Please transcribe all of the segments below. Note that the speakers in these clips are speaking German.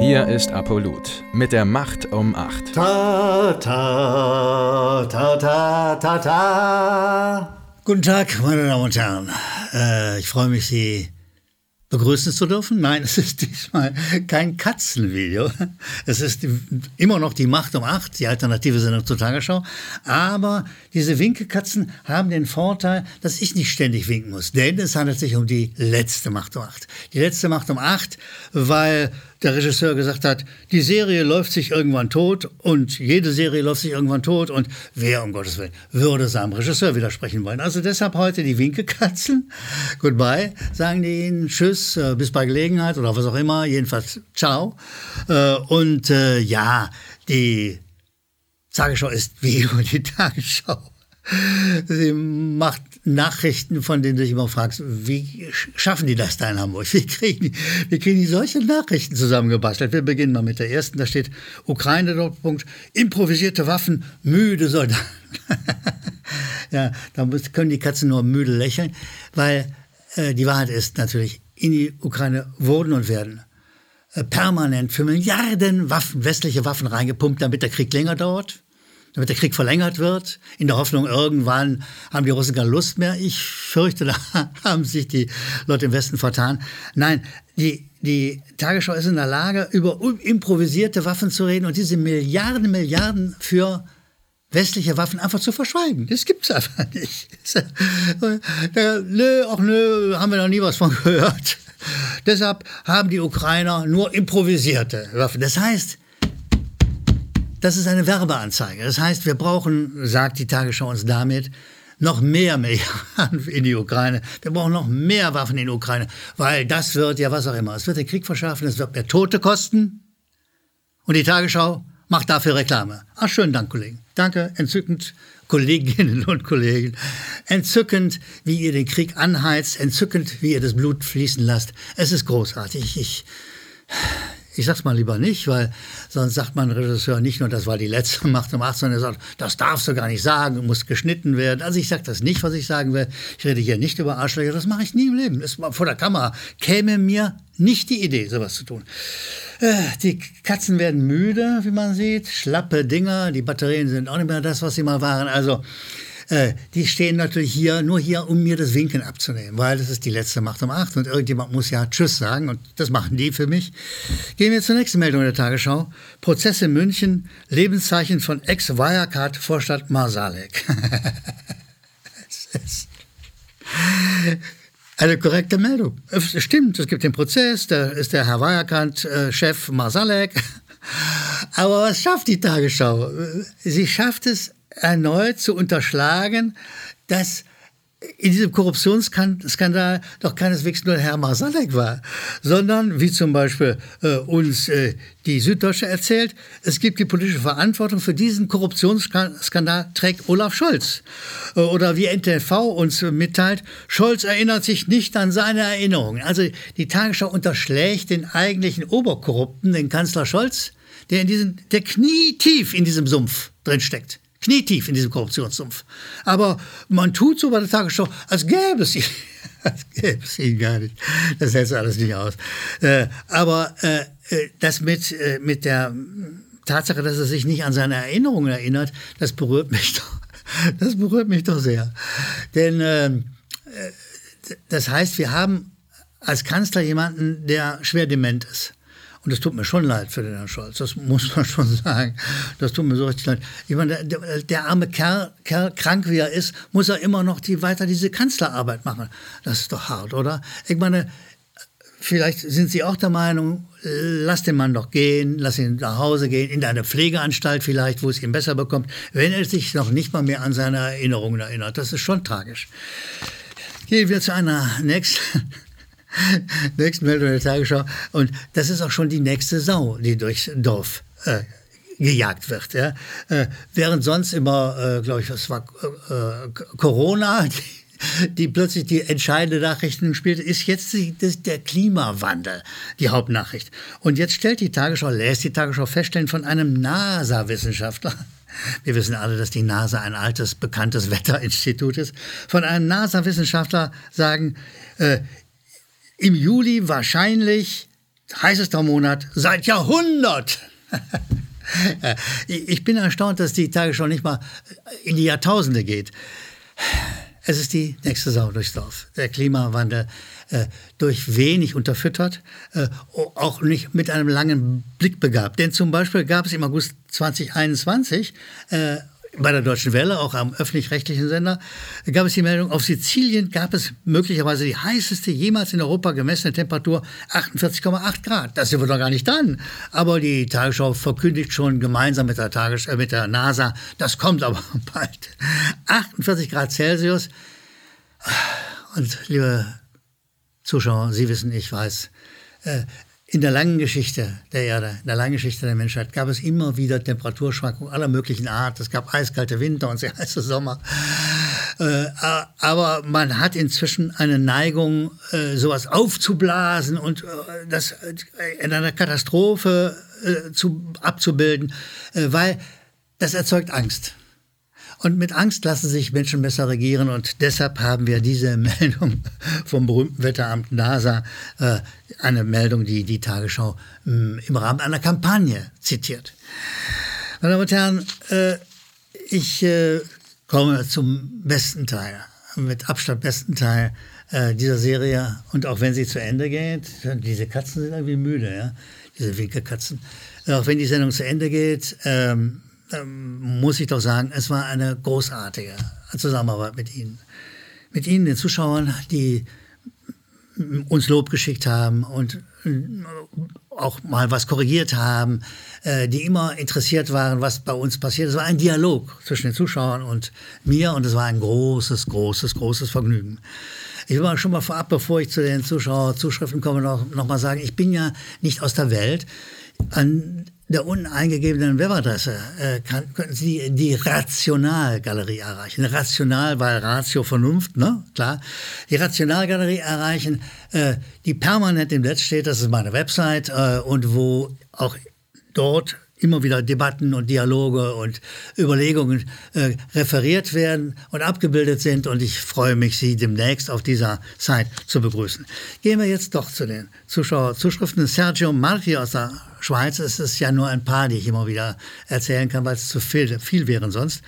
Hier ist Apollut mit der Macht um 8. Ta, ta, ta, ta, ta, ta. Guten Tag, meine Damen und Herren. Äh, ich freue mich, Sie begrüßen zu dürfen. Nein, es ist diesmal kein Katzenvideo. Es ist immer noch die Macht um acht, die alternative Sendung zur Tagesschau. Aber diese Winkekatzen haben den Vorteil, dass ich nicht ständig winken muss. Denn es handelt sich um die letzte Macht um acht. Die letzte Macht um acht, weil der Regisseur gesagt hat, die Serie läuft sich irgendwann tot und jede Serie läuft sich irgendwann tot und wer um Gottes Willen würde seinem Regisseur widersprechen wollen. Also deshalb heute die Winkekatzen. Goodbye, sagen die ihnen. Tschüss, äh, bis bei Gelegenheit oder was auch immer. Jedenfalls ciao. Äh, und äh, ja, die Tagesschau ist wie die Tagesschau. Sie macht Nachrichten, von denen du dich immer fragst, wie schaffen die das da in Hamburg? Wie kriegen die, wie kriegen die solche Nachrichten zusammengebastelt? Wir beginnen mal mit der ersten. Da steht Ukraine, Doppelpunkt, improvisierte Waffen, müde Soldaten. ja, da können die Katzen nur müde lächeln, weil äh, die Wahrheit ist natürlich, in die Ukraine wurden und werden äh, permanent für Milliarden Waffen, westliche Waffen reingepumpt, damit der Krieg länger dauert damit der Krieg verlängert wird, in der Hoffnung, irgendwann haben die Russen keine Lust mehr. Ich fürchte, da haben sich die Leute im Westen vertan. Nein, die, die Tagesschau ist in der Lage, über improvisierte Waffen zu reden und diese Milliarden, Milliarden für westliche Waffen einfach zu verschweigen. Das gibt's einfach nicht. nö, ach nö, haben wir noch nie was von gehört. Deshalb haben die Ukrainer nur improvisierte Waffen. Das heißt, das ist eine Werbeanzeige. Das heißt, wir brauchen, sagt die Tagesschau uns damit, noch mehr Milliarden in die Ukraine. Wir brauchen noch mehr Waffen in die Ukraine, weil das wird ja was auch immer. Es wird den Krieg verschärfen, es wird mehr Tote kosten. Und die Tagesschau macht dafür Reklame. Ach, schönen Dank, Kollegen. Danke, entzückend, Kolleginnen und Kollegen. Entzückend, wie ihr den Krieg anheizt, entzückend, wie ihr das Blut fließen lasst. Es ist großartig. Ich, ich sag's mal lieber nicht, weil sonst sagt mein Regisseur nicht nur, das war die letzte Macht um 8, sondern er sagt, das darfst du gar nicht sagen, muss geschnitten werden. Also ich sag das nicht, was ich sagen will. Ich rede hier nicht über Arschlöcher, das mache ich nie im Leben. Das, vor der Kamera käme mir nicht die Idee, sowas zu tun. Äh, die Katzen werden müde, wie man sieht, schlappe Dinger, die Batterien sind auch nicht mehr das, was sie mal waren. Also äh, die stehen natürlich hier, nur hier, um mir das Winken abzunehmen, weil das ist die letzte Macht um acht und irgendjemand muss ja Tschüss sagen und das machen die für mich. Gehen wir zur nächsten Meldung der Tagesschau. Prozess in München, Lebenszeichen von Ex-Wirecard-Vorstadt Marsalek. Eine korrekte Meldung. Stimmt, es gibt den Prozess, da ist der Herr Wirecard-Chef Marsalek. Aber was schafft die Tagesschau? Sie schafft es erneut zu unterschlagen, dass in diesem Korruptionsskandal doch keineswegs nur Herr Marsalek war, sondern, wie zum Beispiel äh, uns äh, die Süddeutsche erzählt, es gibt die politische Verantwortung für diesen Korruptionsskandal trägt Olaf Scholz. Äh, oder wie NTV uns mitteilt, Scholz erinnert sich nicht an seine Erinnerungen. Also die Tagesschau unterschlägt den eigentlichen Oberkorrupten, den Kanzler Scholz, der, in diesem, der knietief in diesem Sumpf drinsteckt knietief in diesem Korruptionssumpf. Aber man tut so bei der Tagesschau, als gäbe es ihn. als gäbe es ihn gar nicht. Das hält alles nicht aus. Äh, aber äh, äh, das mit, äh, mit der Tatsache, dass er sich nicht an seine Erinnerungen erinnert, das berührt mich doch. Das berührt mich doch sehr. Denn äh, äh, das heißt, wir haben als Kanzler jemanden, der schwer dement ist. Und das tut mir schon leid für den Herrn Scholz, das muss man schon sagen. Das tut mir so richtig leid. Ich meine, der, der arme Kerl, Kerl, krank wie er ist, muss er immer noch die, weiter diese Kanzlerarbeit machen. Das ist doch hart, oder? Ich meine, vielleicht sind Sie auch der Meinung, lass den Mann doch gehen, lass ihn nach Hause gehen, in eine Pflegeanstalt vielleicht, wo es ihm besser bekommt, wenn er sich noch nicht mal mehr an seine Erinnerungen erinnert. Das ist schon tragisch. Gehen wir zu einer nächsten nächsten Meldung der Tagesschau. Und das ist auch schon die nächste Sau, die durchs Dorf äh, gejagt wird. Ja? Äh, während sonst immer, äh, glaube ich, was war äh, Corona, die, die, plötzlich die entscheidende Nachrichten spielt, ist jetzt die, das, der Klimawandel die Hauptnachricht. Und jetzt stellt die Tagesschau, lässt die Tagesschau feststellen von einem NASA-Wissenschaftler, wir wissen alle, dass die NASA ein altes, bekanntes Wetterinstitut ist. Von einem NASA-Wissenschaftler sagen, äh, im Juli wahrscheinlich heißester Monat seit Jahrhundert. ich bin erstaunt, dass die Tagesschau nicht mal in die Jahrtausende geht. Es ist die nächste Sau durchs Dorf. Der Klimawandel äh, durch wenig unterfüttert, äh, auch nicht mit einem langen Blick begabt. Denn zum Beispiel gab es im August 2021 äh, bei der Deutschen Welle, auch am öffentlich-rechtlichen Sender, gab es die Meldung, auf Sizilien gab es möglicherweise die heißeste jemals in Europa gemessene Temperatur 48,8 Grad. Das sind wir doch gar nicht dran. Aber die Tagesschau verkündigt schon gemeinsam mit der, Tages äh, mit der NASA, das kommt aber bald. 48 Grad Celsius. Und liebe Zuschauer, Sie wissen, ich weiß, äh, in der langen Geschichte der Erde, in der langen Geschichte der Menschheit gab es immer wieder Temperaturschwankungen aller möglichen Art. Es gab eiskalte Winter und sehr heiße Sommer. Äh, aber man hat inzwischen eine Neigung, äh, sowas aufzublasen und äh, das in einer Katastrophe zu, abzubilden, weil das erzeugt Angst. Und mit Angst lassen sich Menschen besser regieren. Und deshalb haben wir diese Meldung vom berühmten Wetteramt NASA, äh, eine Meldung, die die Tagesschau äh, im Rahmen einer Kampagne zitiert. Meine Damen und Herren, äh, ich äh, komme zum besten Teil, mit Abstand besten Teil äh, dieser Serie. Und auch wenn sie zu Ende geht, diese Katzen sind irgendwie müde, ja, diese Winkelkatzen, auch wenn die Sendung zu Ende geht, ähm, ähm, muss ich doch sagen, es war eine großartige Zusammenarbeit mit Ihnen. Mit Ihnen, den Zuschauern, die uns Lob geschickt haben und äh, auch mal was korrigiert haben, äh, die immer interessiert waren, was bei uns passiert. Es war ein Dialog zwischen den Zuschauern und mir und es war ein großes, großes, großes Vergnügen. Ich will mal schon mal vorab, bevor ich zu den Zuschauerzuschriften komme, noch, noch mal sagen, ich bin ja nicht aus der Welt. An der unten eingegebenen Webadresse äh, kann, könnten Sie die Rationalgalerie erreichen. Rational, weil Ratio Vernunft, ne? Klar. Die Rationalgalerie erreichen, äh, die permanent im Netz steht, das ist meine Website, äh, und wo auch dort immer wieder Debatten und Dialoge und Überlegungen äh, referiert werden und abgebildet sind. Und ich freue mich, Sie demnächst auf dieser Zeit zu begrüßen. Gehen wir jetzt doch zu den Zuschauerzuschriften. Sergio Marchi aus der Schweiz, es ist ja nur ein paar, die ich immer wieder erzählen kann, weil es zu viel, viel wären sonst,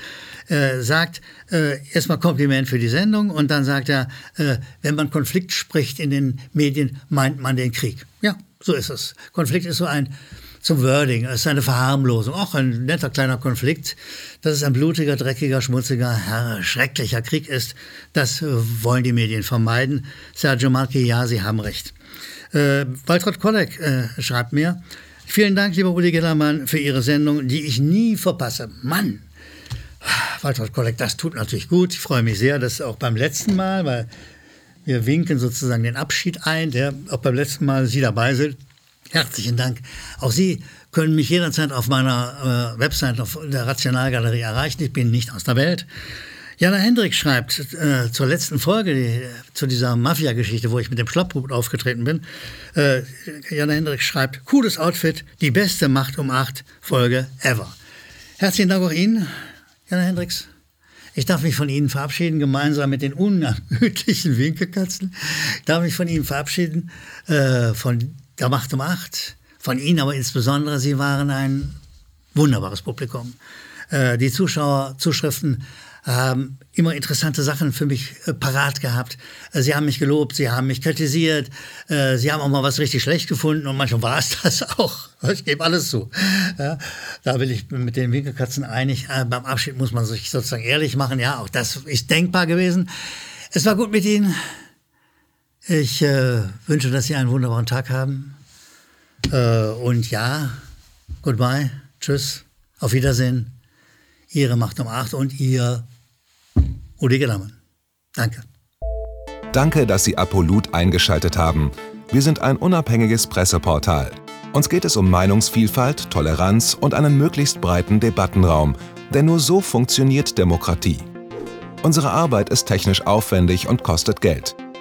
äh, sagt äh, erstmal Kompliment für die Sendung und dann sagt er, äh, wenn man Konflikt spricht in den Medien, meint man den Krieg. Ja, so ist es. Konflikt ist so ein zum Wording. Es ist eine Verharmlosung. Auch ein netter kleiner Konflikt. Dass es ein blutiger, dreckiger, schmutziger, schrecklicher Krieg ist, das wollen die Medien vermeiden. Sergio Marchi, ja, Sie haben recht. Äh, Waltraud Kolleg äh, schreibt mir, vielen Dank, lieber Uli Gellermann, für Ihre Sendung, die ich nie verpasse. Mann, Waltraud Kolleg, das tut natürlich gut. Ich freue mich sehr, dass auch beim letzten Mal, weil wir winken sozusagen den Abschied ein, der auch beim letzten Mal Sie dabei sind. Herzlichen Dank. Auch Sie können mich jederzeit auf meiner äh, Website auf der Rationalgalerie erreichen. Ich bin nicht aus der Welt. Jana Hendrik schreibt äh, zur letzten Folge, die, zu dieser Mafia-Geschichte, wo ich mit dem Schlapphut aufgetreten bin. Äh, Jana Hendrik schreibt, cooles Outfit, die beste Macht um acht Folge ever. Herzlichen Dank auch Ihnen, Jana Hendricks. Ich darf mich von Ihnen verabschieden, gemeinsam mit den unermüdlichen Winkelkatzen. Ich darf mich von Ihnen verabschieden, äh, von der Macht um acht, von Ihnen aber insbesondere, Sie waren ein wunderbares Publikum. Äh, die Zuschauerzuschriften haben immer interessante Sachen für mich äh, parat gehabt. Äh, sie haben mich gelobt, sie haben mich kritisiert, sie haben auch mal was richtig schlecht gefunden und manchmal war es das auch. Ich gebe alles zu. Da bin ich mit den Winkelkatzen einig. Beim Abschied muss man sich sozusagen ehrlich machen. Ja, auch das ist denkbar gewesen. Es war gut mit Ihnen. Ich äh, wünsche, dass Sie einen wunderbaren Tag haben. Äh, und ja, goodbye, tschüss, auf Wiedersehen. Ihre Macht um acht und Ihr Uli Gellermann. Danke. Danke, dass Sie Apolut eingeschaltet haben. Wir sind ein unabhängiges Presseportal. Uns geht es um Meinungsvielfalt, Toleranz und einen möglichst breiten Debattenraum, denn nur so funktioniert Demokratie. Unsere Arbeit ist technisch aufwendig und kostet Geld.